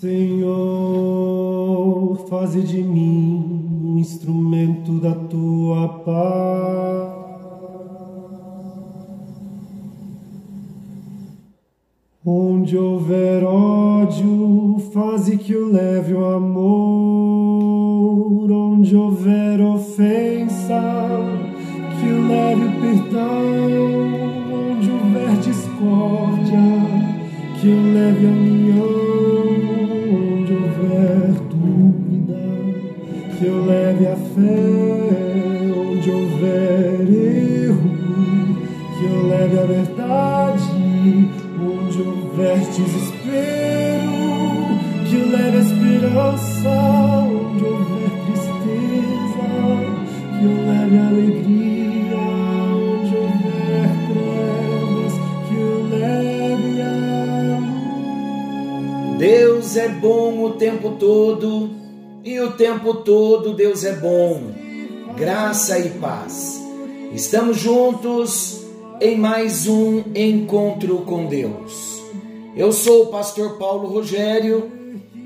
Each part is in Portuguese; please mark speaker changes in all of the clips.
Speaker 1: Senhor, faze de mim um instrumento da tua paz. Onde houver ódio, faze que eu leve o amor. A verdade onde houver desespero, que leve a esperança, onde houver tristeza, que leve a alegria, onde houver trevas, que leve a.
Speaker 2: Deus é bom o tempo todo e o tempo todo Deus é bom. Graça e paz. Estamos juntos em mais um encontro com Deus. Eu sou o pastor Paulo Rogério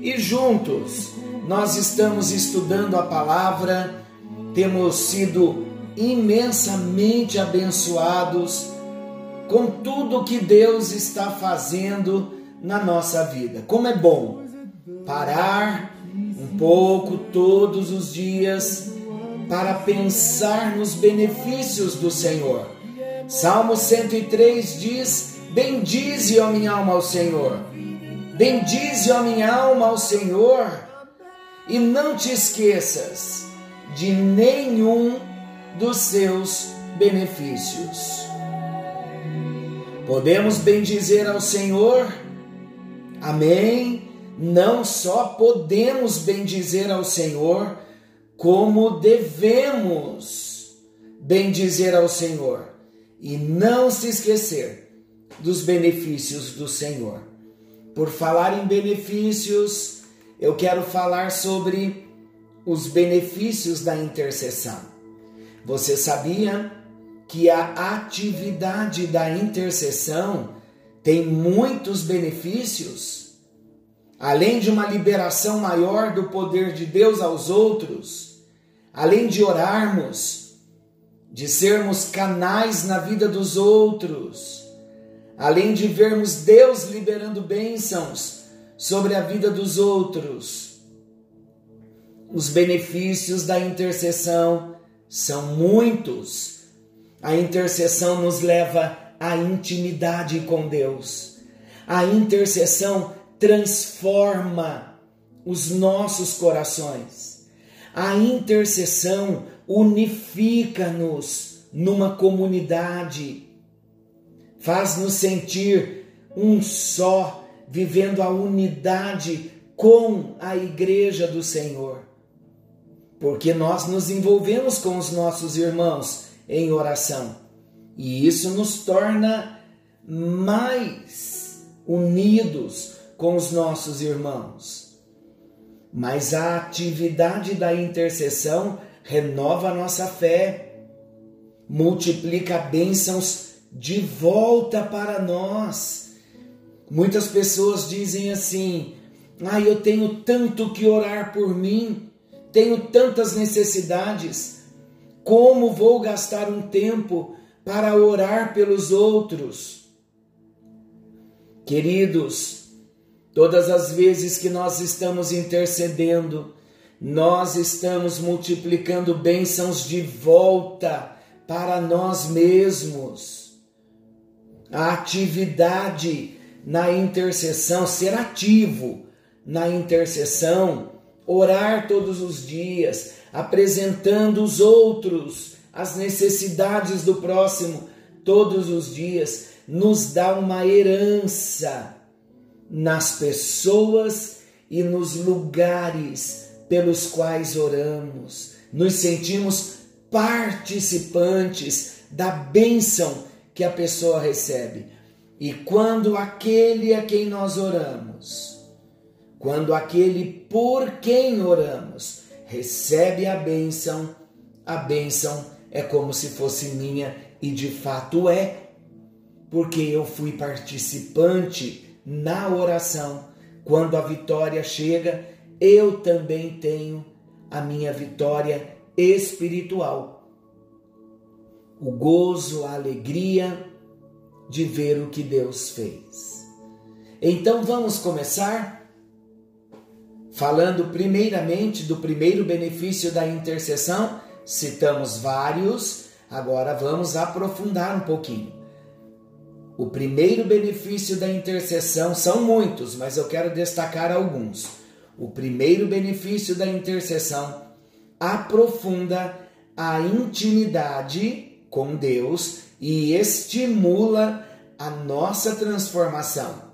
Speaker 2: e juntos nós estamos estudando a palavra, temos sido imensamente abençoados com tudo que Deus está fazendo na nossa vida. Como é bom parar um pouco todos os dias para pensar nos benefícios do Senhor Salmo 103 diz: Bendize, ó minha alma, ao Senhor. Bendize, ó minha alma, ao Senhor. E não te esqueças de nenhum dos seus benefícios. Podemos bendizer ao Senhor? Amém? Não só podemos bendizer ao Senhor, como devemos bendizer ao Senhor e não se esquecer dos benefícios do Senhor. Por falar em benefícios, eu quero falar sobre os benefícios da intercessão. Você sabia que a atividade da intercessão tem muitos benefícios? Além de uma liberação maior do poder de Deus aos outros, além de orarmos, de sermos canais na vida dos outros, além de vermos Deus liberando bênçãos sobre a vida dos outros. Os benefícios da intercessão são muitos. A intercessão nos leva à intimidade com Deus. A intercessão transforma os nossos corações. A intercessão unifica-nos numa comunidade, faz-nos sentir um só, vivendo a unidade com a igreja do Senhor. Porque nós nos envolvemos com os nossos irmãos em oração, e isso nos torna mais unidos com os nossos irmãos. Mas a atividade da intercessão renova a nossa fé, multiplica bênçãos de volta para nós. Muitas pessoas dizem assim: ah, eu tenho tanto que orar por mim, tenho tantas necessidades, como vou gastar um tempo para orar pelos outros? Queridos, todas as vezes que nós estamos intercedendo, nós estamos multiplicando bênçãos de volta para nós mesmos. A atividade na intercessão, ser ativo na intercessão, orar todos os dias, apresentando os outros, as necessidades do próximo todos os dias, nos dá uma herança nas pessoas e nos lugares pelos quais oramos, nos sentimos participantes da bênção que a pessoa recebe. E quando aquele a quem nós oramos, quando aquele por quem oramos recebe a bênção, a bênção é como se fosse minha e de fato é, porque eu fui participante na oração quando a vitória chega, eu também tenho a minha vitória espiritual. O gozo, a alegria de ver o que Deus fez. Então vamos começar falando primeiramente do primeiro benefício da intercessão. Citamos vários, agora vamos aprofundar um pouquinho. O primeiro benefício da intercessão são muitos, mas eu quero destacar alguns. O primeiro benefício da intercessão aprofunda a intimidade com Deus e estimula a nossa transformação.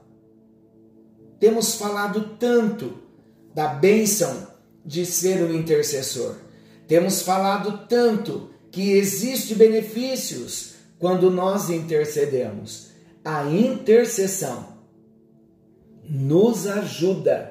Speaker 2: Temos falado tanto da bênção de ser um intercessor. Temos falado tanto que existe benefícios quando nós intercedemos. A intercessão nos ajuda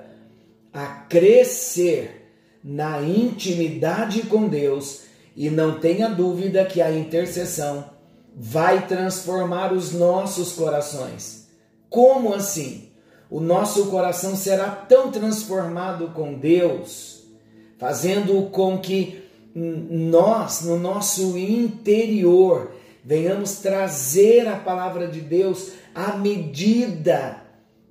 Speaker 2: a crescer na intimidade com Deus e não tenha dúvida que a intercessão vai transformar os nossos corações. Como assim? O nosso coração será tão transformado com Deus, fazendo com que nós, no nosso interior, venhamos trazer a palavra de Deus à medida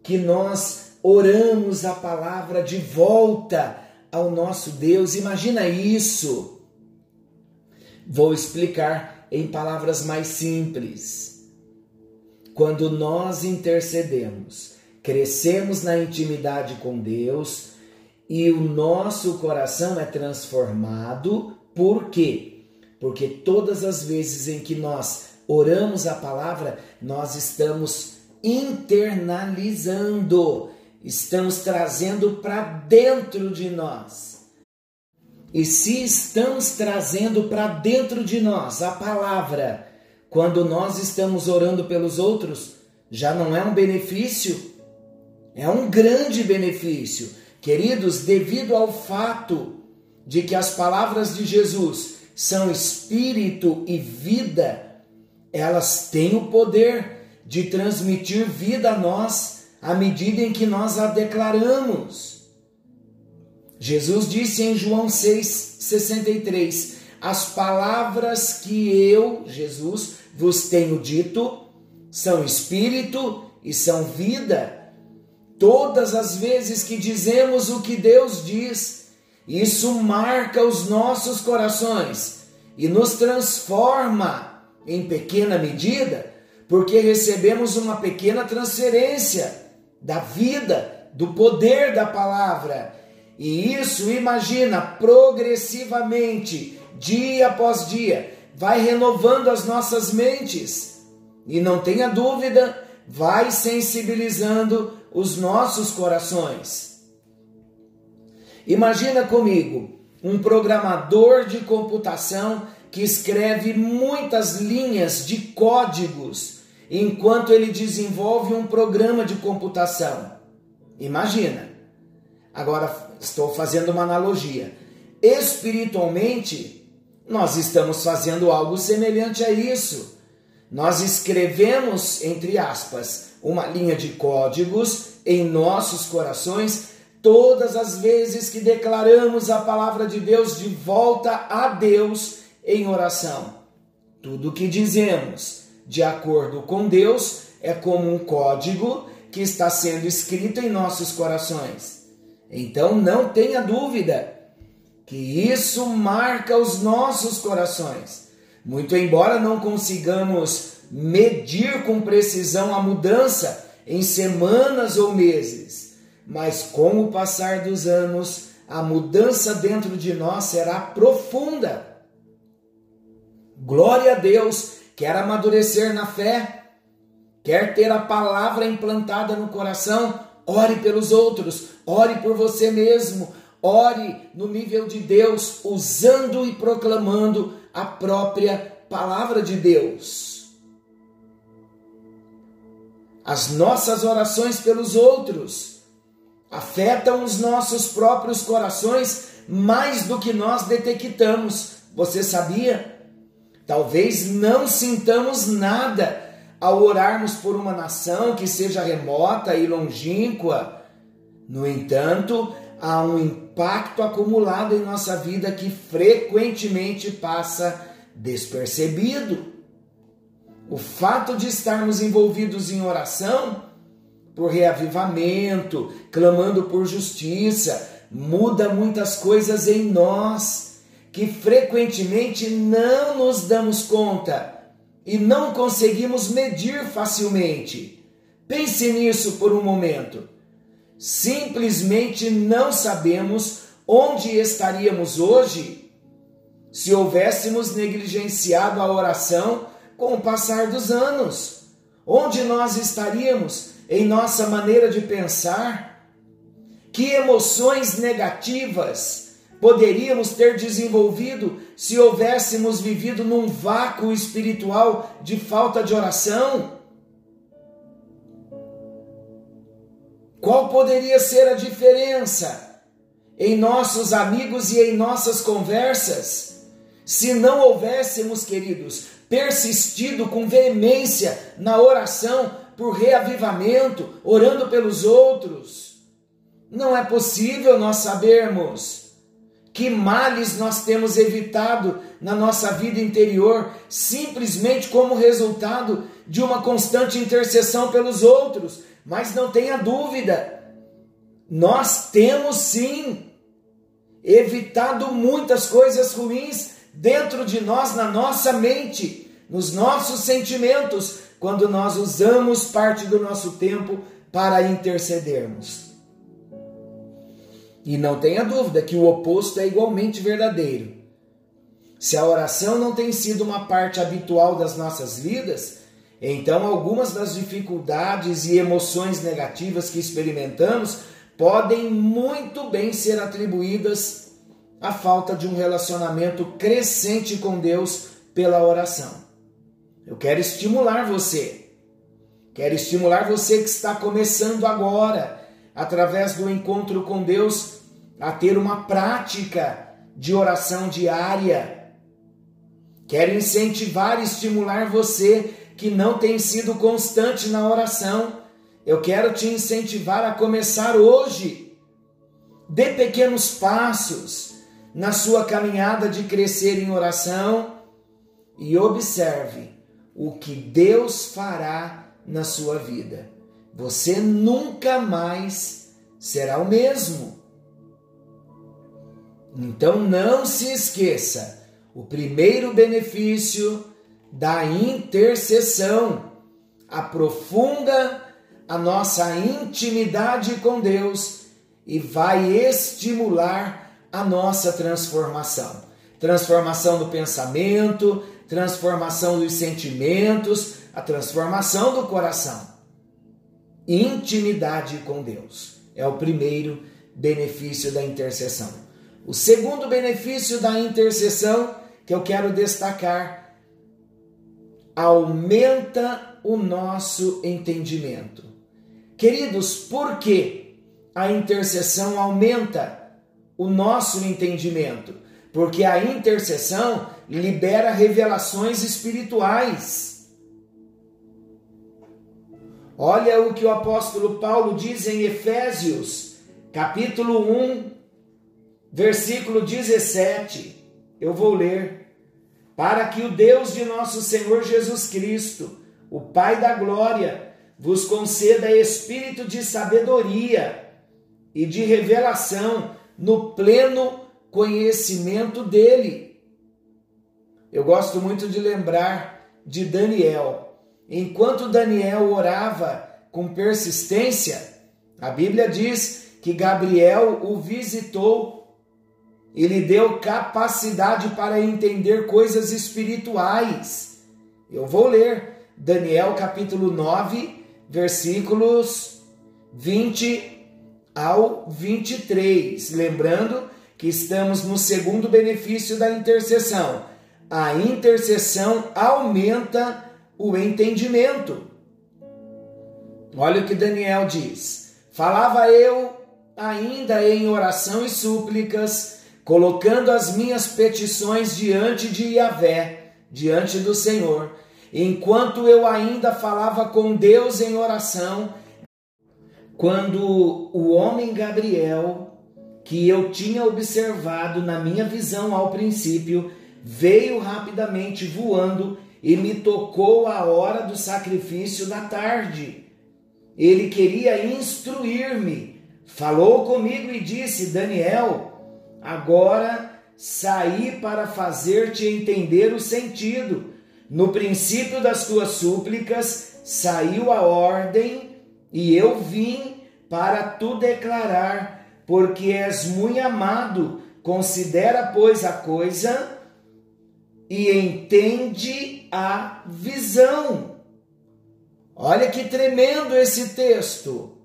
Speaker 2: que nós oramos a palavra de volta ao nosso Deus. Imagina isso. Vou explicar em palavras mais simples. Quando nós intercedemos, crescemos na intimidade com Deus e o nosso coração é transformado, por quê? Porque todas as vezes em que nós oramos a palavra, nós estamos internalizando, estamos trazendo para dentro de nós e se estamos trazendo para dentro de nós a palavra, quando nós estamos orando pelos outros, já não é um benefício? É um grande benefício. Queridos, devido ao fato de que as palavras de Jesus são espírito e vida, elas têm o poder de transmitir vida a nós à medida em que nós a declaramos. Jesus disse em João 6,63: As palavras que eu, Jesus, vos tenho dito são espírito e são vida. Todas as vezes que dizemos o que Deus diz, isso marca os nossos corações e nos transforma em pequena medida, porque recebemos uma pequena transferência da vida, do poder da palavra e isso, imagina, progressivamente, dia após dia, vai renovando as nossas mentes. E não tenha dúvida, vai sensibilizando os nossos corações. Imagina comigo um programador de computação que escreve muitas linhas de códigos enquanto ele desenvolve um programa de computação. Imagina. Agora Estou fazendo uma analogia. Espiritualmente, nós estamos fazendo algo semelhante a isso. Nós escrevemos, entre aspas, uma linha de códigos em nossos corações todas as vezes que declaramos a palavra de Deus de volta a Deus em oração. Tudo que dizemos de acordo com Deus é como um código que está sendo escrito em nossos corações. Então não tenha dúvida que isso marca os nossos corações. Muito embora não consigamos medir com precisão a mudança em semanas ou meses, mas com o passar dos anos, a mudança dentro de nós será profunda. Glória a Deus, quer amadurecer na fé, quer ter a palavra implantada no coração, ore pelos outros, ore por você mesmo, ore no nível de Deus, usando e proclamando a própria palavra de Deus. As nossas orações pelos outros afetam os nossos próprios corações mais do que nós detectamos. Você sabia? Talvez não sintamos nada ao orarmos por uma nação que seja remota e longínqua, No entanto, há um impacto acumulado em nossa vida que frequentemente passa despercebido. O fato de estarmos envolvidos em oração por reavivamento, clamando por justiça, muda muitas coisas em nós que frequentemente não nos damos conta e não conseguimos medir facilmente. Pense nisso por um momento. Simplesmente não sabemos onde estaríamos hoje se houvéssemos negligenciado a oração com o passar dos anos. Onde nós estaríamos em nossa maneira de pensar? Que emoções negativas poderíamos ter desenvolvido se houvéssemos vivido num vácuo espiritual de falta de oração? Qual poderia ser a diferença em nossos amigos e em nossas conversas se não houvéssemos, queridos, persistido com veemência na oração por reavivamento, orando pelos outros? Não é possível nós sabermos que males nós temos evitado na nossa vida interior simplesmente como resultado de uma constante intercessão pelos outros, mas não tenha dúvida, nós temos sim evitado muitas coisas ruins dentro de nós, na nossa mente, nos nossos sentimentos, quando nós usamos parte do nosso tempo para intercedermos. E não tenha dúvida que o oposto é igualmente verdadeiro. Se a oração não tem sido uma parte habitual das nossas vidas, então, algumas das dificuldades e emoções negativas que experimentamos podem muito bem ser atribuídas à falta de um relacionamento crescente com Deus pela oração. Eu quero estimular você, quero estimular você que está começando agora, através do encontro com Deus, a ter uma prática de oração diária. Quero incentivar e estimular você que não tem sido constante na oração, eu quero te incentivar a começar hoje. Dê pequenos passos na sua caminhada de crescer em oração e observe o que Deus fará na sua vida. Você nunca mais será o mesmo. Então não se esqueça: o primeiro benefício da intercessão, aprofunda a nossa intimidade com Deus e vai estimular a nossa transformação. Transformação do pensamento, transformação dos sentimentos, a transformação do coração. Intimidade com Deus é o primeiro benefício da intercessão. O segundo benefício da intercessão que eu quero destacar aumenta o nosso entendimento. Queridos, por que a intercessão aumenta o nosso entendimento? Porque a intercessão libera revelações espirituais. Olha o que o apóstolo Paulo diz em Efésios, capítulo 1, versículo 17. Eu vou ler para que o Deus de nosso Senhor Jesus Cristo, o Pai da glória, vos conceda espírito de sabedoria e de revelação no pleno conhecimento dele. Eu gosto muito de lembrar de Daniel. Enquanto Daniel orava com persistência, a Bíblia diz que Gabriel o visitou e lhe deu capacidade para entender coisas espirituais. Eu vou ler Daniel capítulo 9, versículos 20 ao 23. Lembrando que estamos no segundo benefício da intercessão. A intercessão aumenta o entendimento. Olha o que Daniel diz: Falava eu ainda em oração e súplicas colocando as minhas petições diante de Yahvé, diante do Senhor, enquanto eu ainda falava com Deus em oração, quando o homem Gabriel, que eu tinha observado na minha visão ao princípio, veio rapidamente voando e me tocou a hora do sacrifício da tarde. Ele queria instruir-me, falou comigo e disse: Daniel, agora saí para fazer-te entender o sentido. No princípio das tuas súplicas saiu a ordem e eu vim para tu declarar, porque és muito amado. Considera, pois, a coisa e entende a visão. Olha que tremendo esse texto.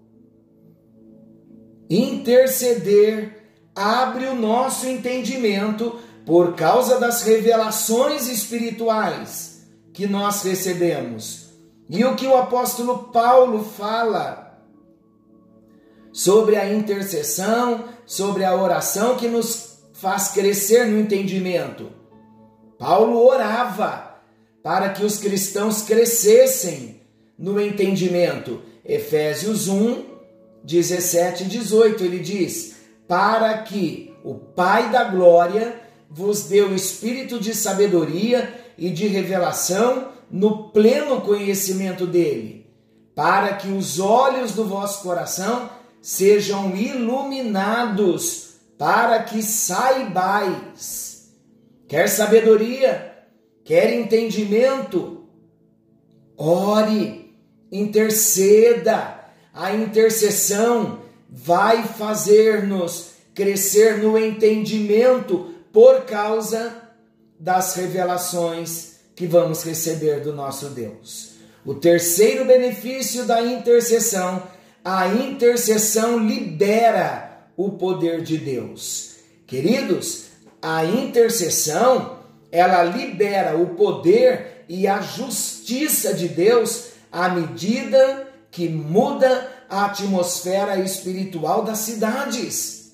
Speaker 2: Interceder abre o nosso entendimento por causa das revelações espirituais que nós recebemos. E o que o apóstolo Paulo fala sobre a intercessão, sobre a oração que nos faz crescer no entendimento. Paulo orava para que os cristãos crescessem no entendimento. Efésios 1, 17 e 18, ele diz: Para que o Pai da glória vos dê o espírito de sabedoria e de revelação no pleno conhecimento dele, para que os olhos do vosso coração sejam iluminados, para que saibais. Quer sabedoria, quer entendimento, ore, interceda. A intercessão vai fazer-nos crescer no entendimento por causa das revelações que vamos receber do nosso Deus. O terceiro benefício da intercessão, a intercessão libera o poder de Deus. Queridos, a intercessão, ela libera o poder e a justiça de Deus à medida que muda a atmosfera espiritual das cidades.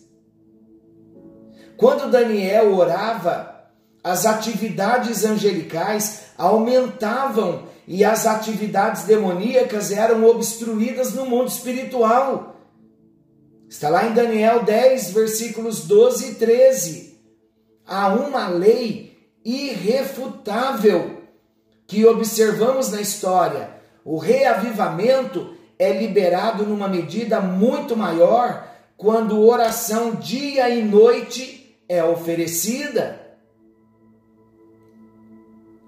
Speaker 2: Quando Daniel orava, as atividades angelicais aumentavam e as atividades demoníacas eram obstruídas no mundo espiritual. Está lá em Daniel 10, versículos 12 e 13 há uma lei irrefutável que observamos na história. O reavivamento é liberado numa medida muito maior quando oração dia e noite é oferecida.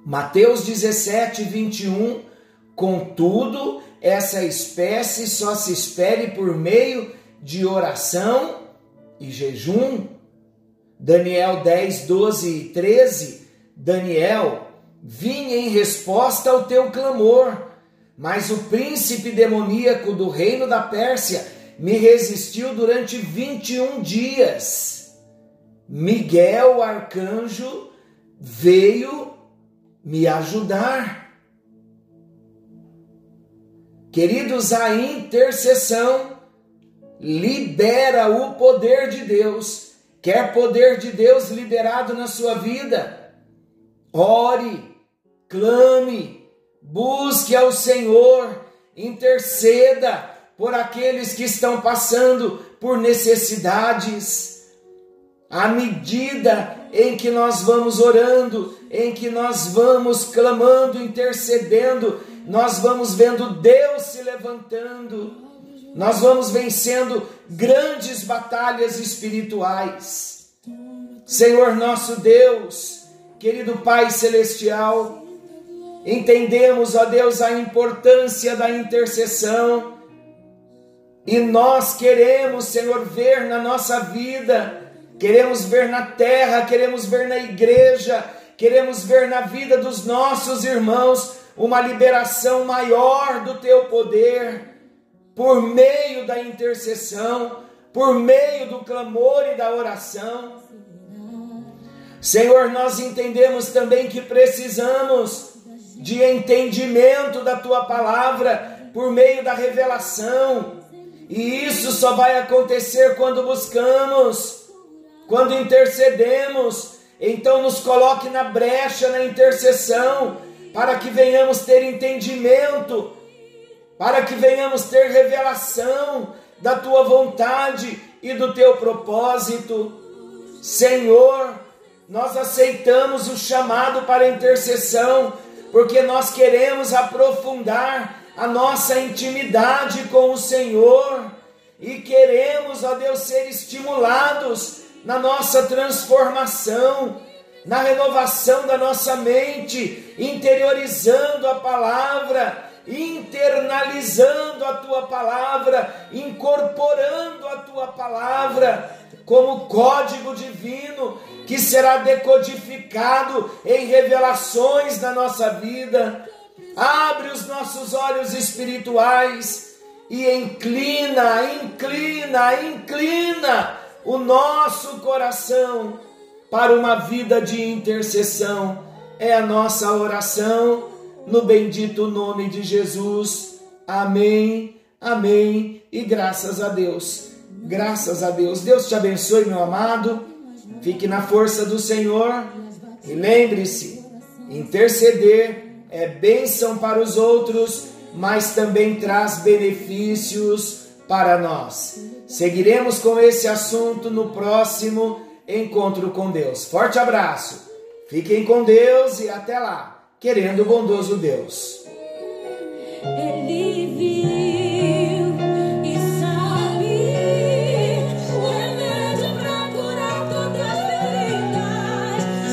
Speaker 2: Mateus 17, 21. Contudo, essa espécie só se espere por meio de oração e jejum. Daniel 10, 12 e 13, Daniel, vim em resposta ao teu clamor, mas o príncipe demoníaco do reino da Pérsia me resistiu durante 21 dias. Miguel, o arcanjo, veio me ajudar. Queridos, a intercessão libera o poder de Deus Quer poder de Deus liberado na sua vida? Ore, clame, busque ao Senhor, interceda por aqueles que estão passando por necessidades. À medida em que nós vamos orando, em que nós vamos clamando, intercedendo, nós vamos vendo Deus se levantando nós vamos vencendo grandes batalhas espirituais. Senhor nosso Deus, querido Pai Celestial, entendemos, ó Deus, a importância da intercessão. E nós queremos, Senhor, ver na nossa vida, queremos ver na terra, queremos ver na igreja, queremos ver na vida dos nossos irmãos uma liberação maior do teu poder. Por meio da intercessão, por meio do clamor e da oração. Senhor, nós entendemos também que precisamos de entendimento da tua palavra por meio da revelação. E isso só vai acontecer quando buscamos, quando intercedemos. Então nos coloque na brecha na intercessão, para que venhamos ter entendimento para que venhamos ter revelação, da tua vontade e do teu propósito. Senhor, nós aceitamos o chamado para intercessão, porque nós queremos aprofundar a nossa intimidade com o Senhor e queremos, ó Deus, ser estimulados na nossa transformação, na renovação da nossa mente, interiorizando a palavra, internalizando a tua palavra, incorporando a tua palavra como código divino que será decodificado em revelações na nossa vida. Abre os nossos olhos espirituais e inclina, inclina, inclina o nosso coração para uma vida de intercessão. É a nossa oração no bendito nome de Jesus. Amém, amém e graças a Deus. Graças a Deus. Deus te abençoe, meu amado. Fique na força do Senhor e lembre-se: interceder é bênção para os outros, mas também traz benefícios para nós. Seguiremos com esse assunto no próximo encontro com Deus. Forte abraço. Fiquem com Deus e até lá, querendo o bondoso Deus. Ele